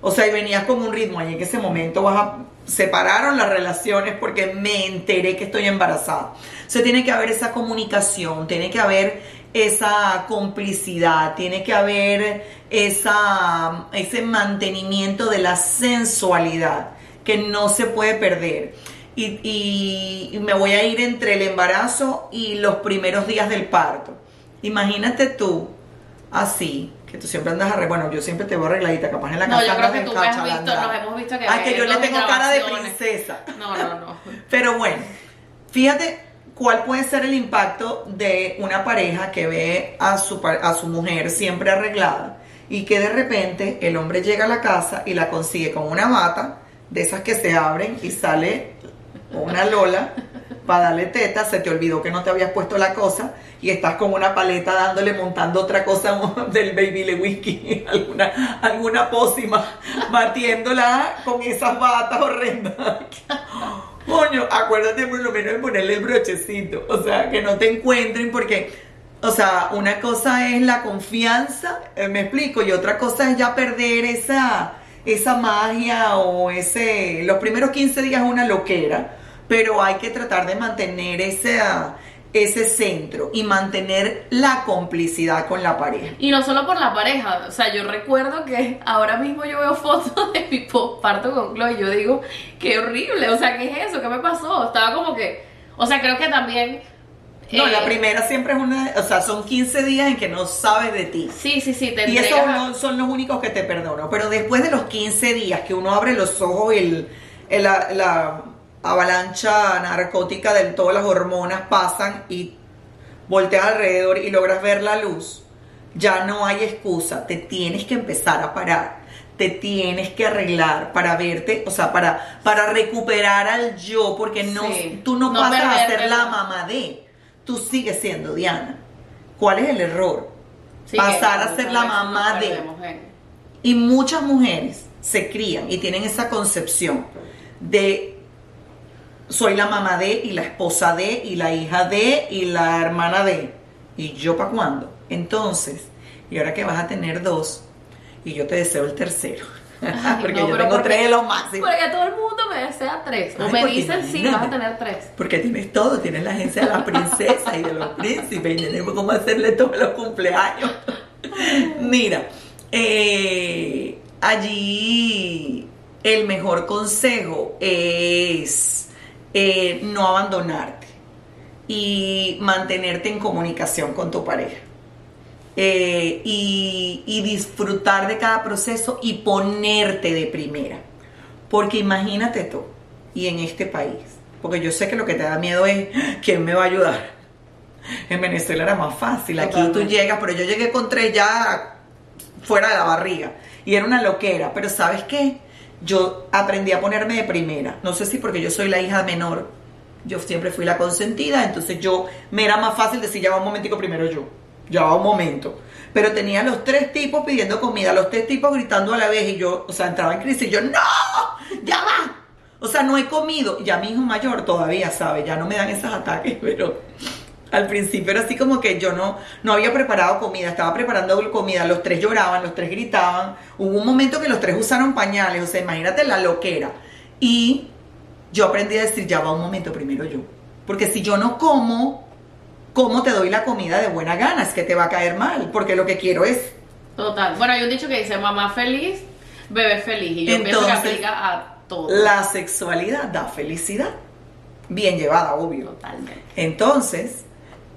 S2: O sea, y venías con un ritmo y en ese momento vas a separaron las relaciones porque me enteré que estoy embarazada. O sea, tiene que haber esa comunicación, tiene que haber esa complicidad, tiene que haber esa, ese mantenimiento de la sensualidad que no se puede perder. Y, y, me voy a ir entre el embarazo y los primeros días del parto. Imagínate tú, así, que tú siempre andas arreglada. Bueno, yo siempre te veo arregladita, capaz en la casa.
S1: No, yo creo que tú me has visto, nos hemos visto que.
S2: Ay, que yo le tengo cara de princesa.
S1: No, no, no.
S2: Pero bueno, fíjate cuál puede ser el impacto de una pareja que ve a su, a su mujer siempre arreglada y que de repente el hombre llega a la casa y la consigue con una bata de esas que se abren y sale una lola para darle teta, se te olvidó que no te habías puesto la cosa y estás con una paleta dándole, montando otra cosa del baby le whisky, alguna, alguna pócima, batiéndola con esas batas horrendas. Coño, acuérdate por lo menos de ponerle el brochecito, o sea, que no te encuentren porque, o sea, una cosa es la confianza, eh, me explico, y otra cosa es ya perder esa, esa magia o ese, los primeros 15 días es una loquera, pero hay que tratar de mantener esa, ese centro y mantener la complicidad con la pareja.
S1: Y no solo por la pareja, o sea, yo recuerdo que ahora mismo yo veo fotos de mi parto con Chloe y yo digo, qué horrible, o sea, ¿qué es eso? ¿Qué me pasó? Estaba como que, o sea, creo que también...
S2: No, la eh, primera siempre es una, o sea, son 15 días en que no sabes de ti.
S1: Sí, sí, sí,
S2: te Y esos no son los únicos que te perdono, pero después de los 15 días que uno abre los ojos y el, la avalancha narcótica de todas las hormonas pasan y volteas alrededor y logras ver la luz, ya no hay excusa, te tienes que empezar a parar, te tienes que arreglar para verte, o sea, para, para recuperar al yo, porque no, tú no, pasas a ser la mamá de, tú sigues siendo Diana. ¿Cuál es el error? Pasar a ser la mamá de. Y muchas mujeres se crían y tienen esa concepción de soy la mamá de y la esposa de y la hija de y la hermana de. ¿Y yo para cuándo? Entonces, y ahora que vas a tener dos, y yo te deseo el tercero. porque yo tengo tres de los máximos.
S1: Porque todo el mundo me desea tres. o me dicen sí, vas a tener tres.
S2: Porque tienes todo, tienes la agencia de la princesa y de los príncipes y tenemos cómo hacerle todos los cumpleaños. Mira, eh, allí el mejor consejo es eh, no abandonarte y mantenerte en comunicación con tu pareja. Eh, y, y, disfrutar de cada proceso y ponerte de primera. Porque imagínate tú, y en este país, porque yo sé que lo que te da miedo es quién me va a ayudar. En Venezuela era más fácil, aquí tú llegas, pero yo llegué con tres ya fuera de la barriga y era una loquera, pero ¿sabes qué? Yo aprendí a ponerme de primera, no sé si porque yo soy la hija menor, yo siempre fui la consentida, entonces yo me era más fácil decir ya va un momentico primero yo, ya va un momento. Pero tenía los tres tipos pidiendo comida, los tres tipos gritando a la vez y yo, o sea, entraba en crisis y yo, no, ya va. O sea, no he comido. Ya mi hijo mayor todavía sabe, ya no me dan esos ataques, pero al principio era así como que yo no, no había preparado comida, estaba preparando comida, los tres lloraban, los tres gritaban. Hubo un momento que los tres usaron pañales, o sea, imagínate la loquera. Y yo aprendí a decir, ya va un momento primero yo. Porque si yo no como, ¿cómo te doy la comida de buena gana? Es que te va a caer mal, porque lo que quiero es
S1: Total. Bueno, hay un dicho que dice mamá feliz, bebé feliz. Y yo pienso que
S2: Entonces,
S1: aplica a todo.
S2: la sexualidad da felicidad. Bien llevada, obvio.
S1: Totalmente.
S2: Entonces,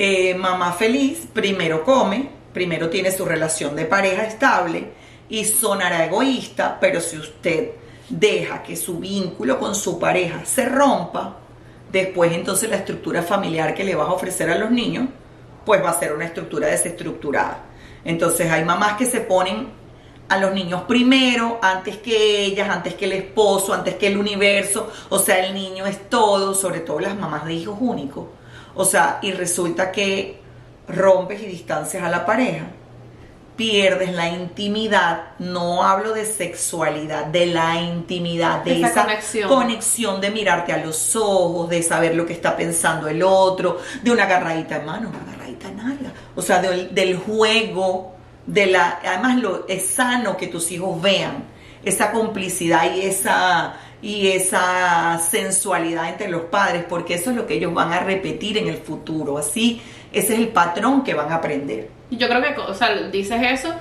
S2: eh, mamá feliz primero come, primero tiene su relación de pareja estable y sonará egoísta, pero si usted deja que su vínculo con su pareja se rompa, después entonces la estructura familiar que le vas a ofrecer a los niños, pues va a ser una estructura desestructurada. Entonces hay mamás que se ponen a los niños primero, antes que ellas, antes que el esposo, antes que el universo. O sea, el niño es todo, sobre todo las mamás de hijos únicos. O sea, y resulta que rompes y distancias a la pareja, pierdes la intimidad, no hablo de sexualidad, de la intimidad, de
S1: Esa
S2: esa,
S1: conexión.
S2: conexión de mirarte a los ojos, de saber lo que está pensando el otro, de una agarradita en mano, una agarradita en nalga, o sea, del, del juego, de la, además lo, es sano que tus hijos vean esa complicidad y esa y esa sensualidad entre los padres, porque eso es lo que ellos van a repetir en el futuro. Así, ese es el patrón que van a aprender.
S1: Yo creo que, o sea, dices eso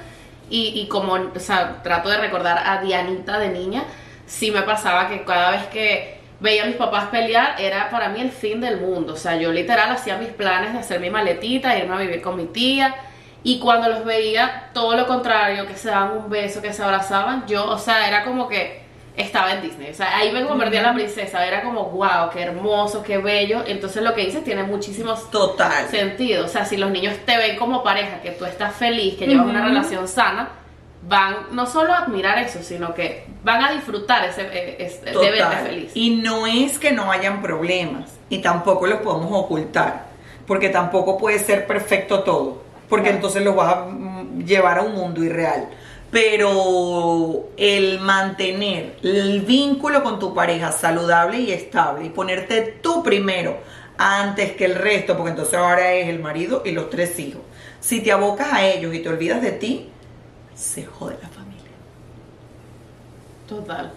S1: y, y como, o sea, trato de recordar a Dianita de niña, sí me pasaba que cada vez que veía a mis papás pelear era para mí el fin del mundo. O sea, yo literal hacía mis planes de hacer mi maletita, irme a vivir con mi tía. Y cuando los veía, todo lo contrario, que se daban un beso, que se abrazaban, yo, o sea, era como que estaba en Disney. O sea, ahí me convertí en la princesa. Era como, wow, qué hermoso, qué bello. Entonces lo que dices tiene muchísimos
S2: Total.
S1: sentido. O sea, si los niños te ven como pareja, que tú estás feliz, que llevas una relación sana, van no solo a admirar eso, sino que van a disfrutar ese, eh, ese- de verte feliz.
S2: Y no es que no hayan problemas y tampoco los podemos ocultar, porque tampoco puede ser perfecto todo, porque
S1: Claro.
S2: entonces los vas a mm, llevar a un mundo irreal. Pero el mantener el vínculo con tu pareja saludable y estable y ponerte tú primero antes que el resto, porque entonces ahora es el marido y los tres hijos. Si te abocas a ellos y te olvidas de ti, se jode la familia.
S1: Total.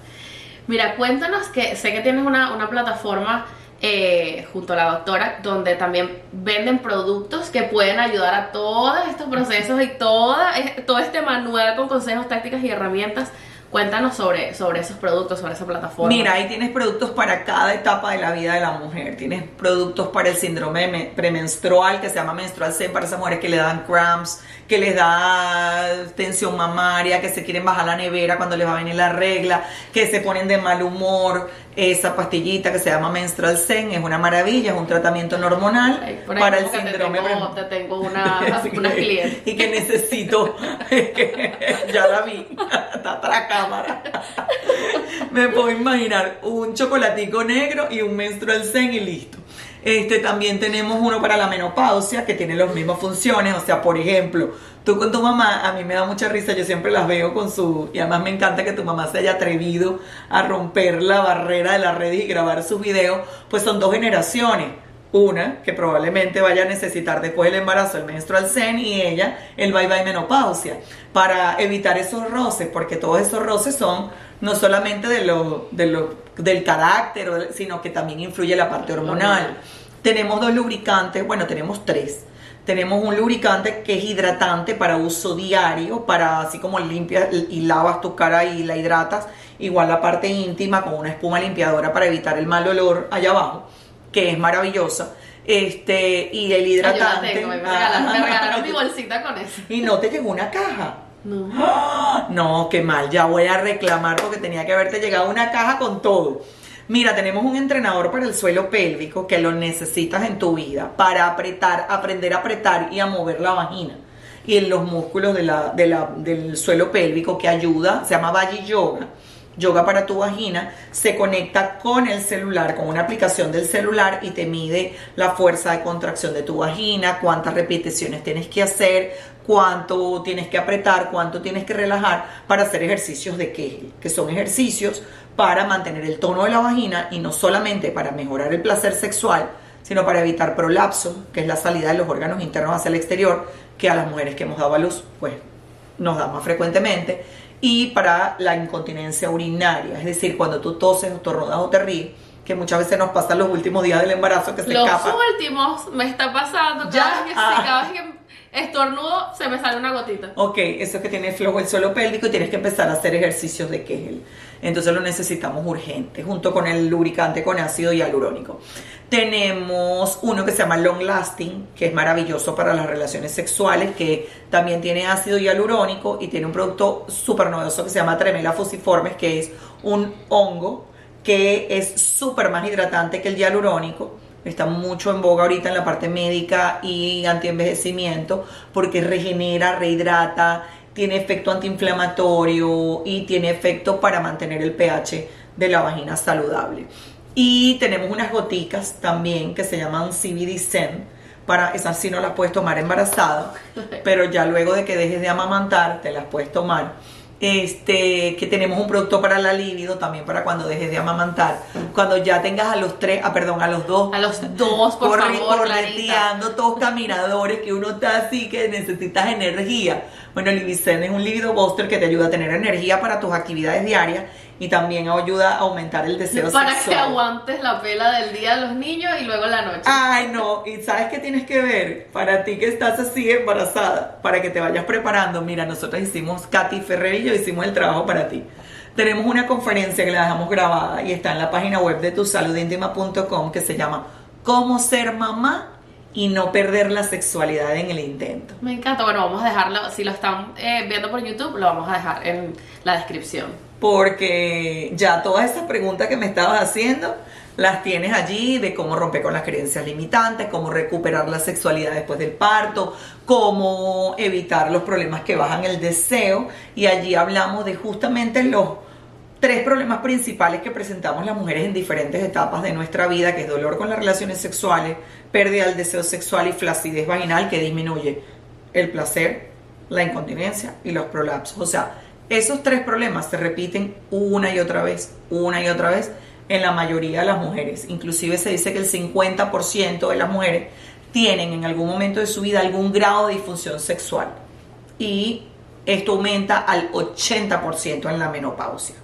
S1: Mira, cuéntanos que sé que tienes una, una plataforma eh, junto a la doctora donde también venden productos que pueden ayudar a todos estos procesos y toda, todo este manual con consejos, tácticas y herramientas. Cuéntanos sobre, sobre esos productos, sobre esa plataforma.
S2: Mira, ahí tienes productos para cada etapa de la vida de la mujer. Tienes productos para el síndrome me- premenstrual, que se llama menstrual zen, para esas mujeres que le dan cramps, que les da tensión mamaria, que se quieren bajar la nevera cuando les va a venir la regla, que se ponen de mal humor. Esa pastillita que se llama menstrual zen es una maravilla, es un tratamiento hormonal
S1: por
S2: para el síndrome
S1: te tengo,
S2: premen-
S1: te tengo una,
S2: que-
S1: clientes.
S2: Y que necesito. ya la vi. Está atrás cámara. Me puedo imaginar un chocolatico negro y un menstrual zen y listo. Este también tenemos uno para la menopausia que tiene las mismas funciones. O sea, por ejemplo, tú con tu mamá, a mí me da mucha risa, yo siempre las veo con su. Y además me encanta que tu mamá se haya atrevido a romper la barrera de las redes y grabar sus videos. Pues son dos generaciones. Una que probablemente vaya a necesitar después del embarazo el menstrual zen y ella el bye bye menopausia para evitar esos roces, porque todos esos roces son no solamente de lo, de lo, del carácter, sino que también influye la parte hormonal. Tenemos dos lubricantes, bueno, tenemos tres. Tenemos un lubricante que es hidratante para uso diario, para así como limpias y lavas tu cara y la hidratas. Igual la parte íntima con una espuma limpiadora para evitar el mal olor allá abajo, que es maravillosa. Este, y el
S1: Ay, yo
S2: hidratante.
S1: la tengo, me regalaron, me regalaron mi bolsita con eso.
S2: Y no te llegó una caja.
S1: No.
S2: ¡Ah! No, qué mal, ya voy a reclamar porque tenía que haberte llegado una caja con todo. Mira, tenemos un entrenador para el suelo pélvico que lo necesitas en tu vida para apretar, aprender a apretar y a mover la vagina y en los músculos de la, de la, del suelo pélvico que ayuda, se llama Valle Yoga. Yoga para tu vagina se conecta con el celular, con una aplicación del celular y te mide la fuerza de contracción de tu vagina, cuántas repeticiones tienes que hacer, cuánto tienes que apretar, cuánto tienes que relajar para hacer ejercicios de Kegel, que son ejercicios para mantener el tono de la vagina y no solamente para mejorar el placer sexual, sino para evitar prolapso, que es la salida de los órganos internos hacia el exterior, que a las mujeres que hemos dado a luz, pues nos da más frecuentemente, y para la incontinencia urinaria, es decir, cuando tú toses, estornudas o te ríes, que muchas veces nos pasa los últimos días del embarazo que se
S1: Los
S2: escapa.
S1: últimos me está pasando. Cada,
S2: Ya.
S1: vez que,
S2: Ah.
S1: sí, cada vez que estornudo se me sale una gotita.
S2: Ok, eso es que tiene flojo el suelo pélvico y tienes que empezar a hacer ejercicios de Kegel. Entonces lo necesitamos urgente, junto con el lubricante con ácido hialurónico. Tenemos uno que se llama Long Lasting, que es maravilloso para las relaciones sexuales, que también tiene ácido hialurónico y tiene un producto súper novedoso que se llama Tremela fusiformes, que es un hongo que es súper más hidratante que el hialurónico. Está mucho en boga ahorita en la parte médica y antienvejecimiento porque regenera, rehidrata, tiene efecto antiinflamatorio y tiene efecto para mantener el pH de la vagina saludable. Y tenemos unas goticas también que se llaman CBD Zen. Para esas sí no las puedes tomar embarazada, pero ya luego de que dejes de amamantar te las puedes tomar. Este, que tenemos un producto para la libido también para cuando dejes de amamantar. Cuando ya tengas a los tres, ah, perdón, a los dos.
S1: A los dos, por
S2: corre-
S1: favor,
S2: correteando, todos caminadores, que uno está así, que necesitas energía. Bueno, el es un libido booster que te ayuda a tener energía para tus actividades diarias y también ayuda a aumentar el deseo
S1: Para que
S2: sexual.
S1: aguantes la pela del día de los niños y luego la noche.
S2: Ay, no, y sabes qué tienes que ver para ti que estás así embarazada, para que te vayas preparando. Mira, nosotros hicimos, Katy Ferrer y yo hicimos el trabajo para ti. Tenemos una conferencia que la dejamos grabada y está en la página web de tusaludintima.com que se llama Cómo ser mamá y no perder la sexualidad en el intento.
S1: Me encanta. Bueno, vamos a dejarlo. Si lo están eh, viendo por YouTube, lo vamos a dejar en la descripción.
S2: porque ya todas esas preguntas que me estabas haciendo las tienes allí de cómo romper con las creencias limitantes, cómo recuperar la sexualidad después del parto, cómo evitar los problemas que bajan el deseo y allí hablamos de justamente los tres problemas principales que presentamos las mujeres en diferentes etapas de nuestra vida, que es dolor con las relaciones sexuales, pérdida del deseo sexual y flacidez vaginal que disminuye el placer, la incontinencia y los prolapsos. O sea, esos tres problemas se repiten una y otra vez, una y otra vez en la mayoría de las mujeres. Inclusive se dice que el 50% de las mujeres tienen en algún momento de su vida algún grado de disfunción sexual. Y esto aumenta al 80% en la menopausia.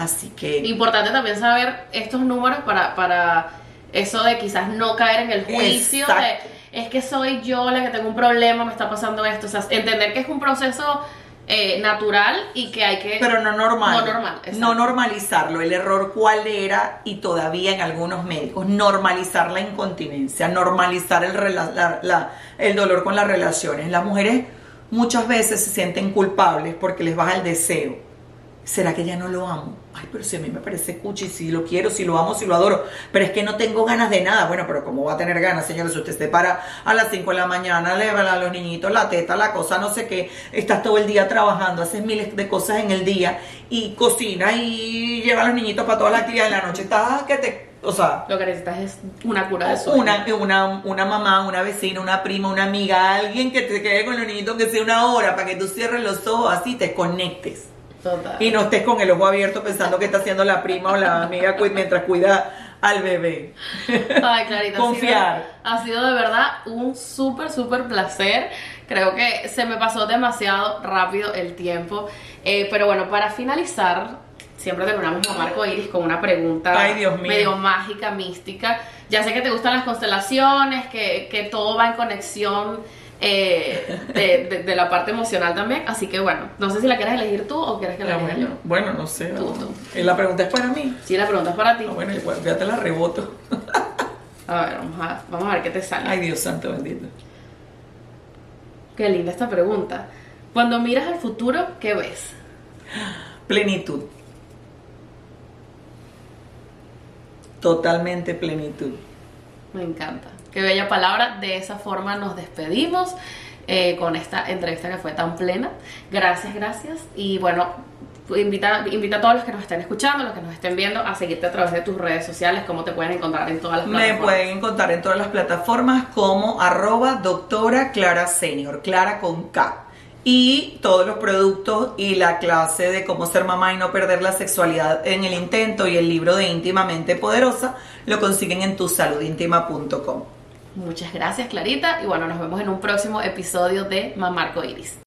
S2: Así que...
S1: Importante también saber estos números para, para eso de quizás no caer en el juicio de es que soy yo la que tengo un problema, me está pasando esto. O sea, entender que es un proceso eh, natural y que hay que...
S2: Pero no normal.
S1: No normal.
S2: No normalizarlo. El error cuál era, y todavía en algunos médicos, normalizar la incontinencia, normalizar el, la- el dolor con las relaciones. Las mujeres muchas veces se sienten culpables porque les baja el deseo. ¿Será que ya no lo amo? Ay, pero si a mí me parece cuchi, si lo quiero, si lo amo, si lo adoro. Pero es que no tengo ganas de nada. Bueno, pero ¿cómo va a tener ganas, señores? Si usted se para a las 5 de la mañana, le va a los niñitos la teta, la cosa, no sé qué. Estás todo el día trabajando, haces miles de cosas en el día y cocinas y lleva a los niñitos para todas las actividades de la noche. Estás que te... O sea,
S1: Lo que necesitas es una cura de sueño.
S2: una, una, una mamá, una vecina, una prima, una amiga, alguien que te quede con los niñitos que sea una hora para que tú cierres los ojos así te conectes.
S1: Total.
S2: Y no estés con el ojo abierto pensando que está haciendo la prima o la amiga mientras cuida al bebé.
S1: Ay, Clarita,
S2: Confiar.
S1: Ha sido, ha sido de verdad un súper, súper placer. Creo que se me pasó demasiado rápido el tiempo. Eh, pero bueno, para finalizar, siempre terminamos con Marco Iris con una pregunta
S2: Ay, Dios mío.
S1: medio mágica, mística. Ya sé que te gustan las constelaciones, que, que todo va en conexión eh, de, de- de la parte emocional también. Así que bueno, no sé si la quieres elegir tú o quieres que la
S2: Ah,
S1: elija yo.
S2: bueno, no sé.
S1: Tú.
S2: Eh, La pregunta es para mí.
S1: Sí, la pregunta es para ti.
S2: Ah, bueno, igual, ya te la reboto.
S1: A ver, vamos a, vamos a ver qué te sale.
S2: Ay, Dios santo bendito.
S1: Qué linda esta pregunta. Cuando miras al futuro, ¿qué ves?
S2: Plenitud. totalmente plenitud.
S1: Me encanta. Qué bella palabra. De esa forma nos despedimos eh, con esta entrevista que fue tan plena. Gracias, gracias. Y bueno, invita, invita a todos los que nos estén escuchando, los que nos estén viendo, a seguirte a través de tus redes sociales, cómo te pueden encontrar en todas las
S2: Me
S1: plataformas.
S2: pueden encontrar en todas las plataformas como arroba doctora Clara Senior, Clara con K. Y todos los productos y la clase de cómo ser mamá y no perder la sexualidad en el intento y el libro de íntimamente poderosa lo consiguen en tusaludintima.com.
S1: Muchas gracias, Clarita. Y bueno, nos vemos en un próximo episodio de Mamarco Iris.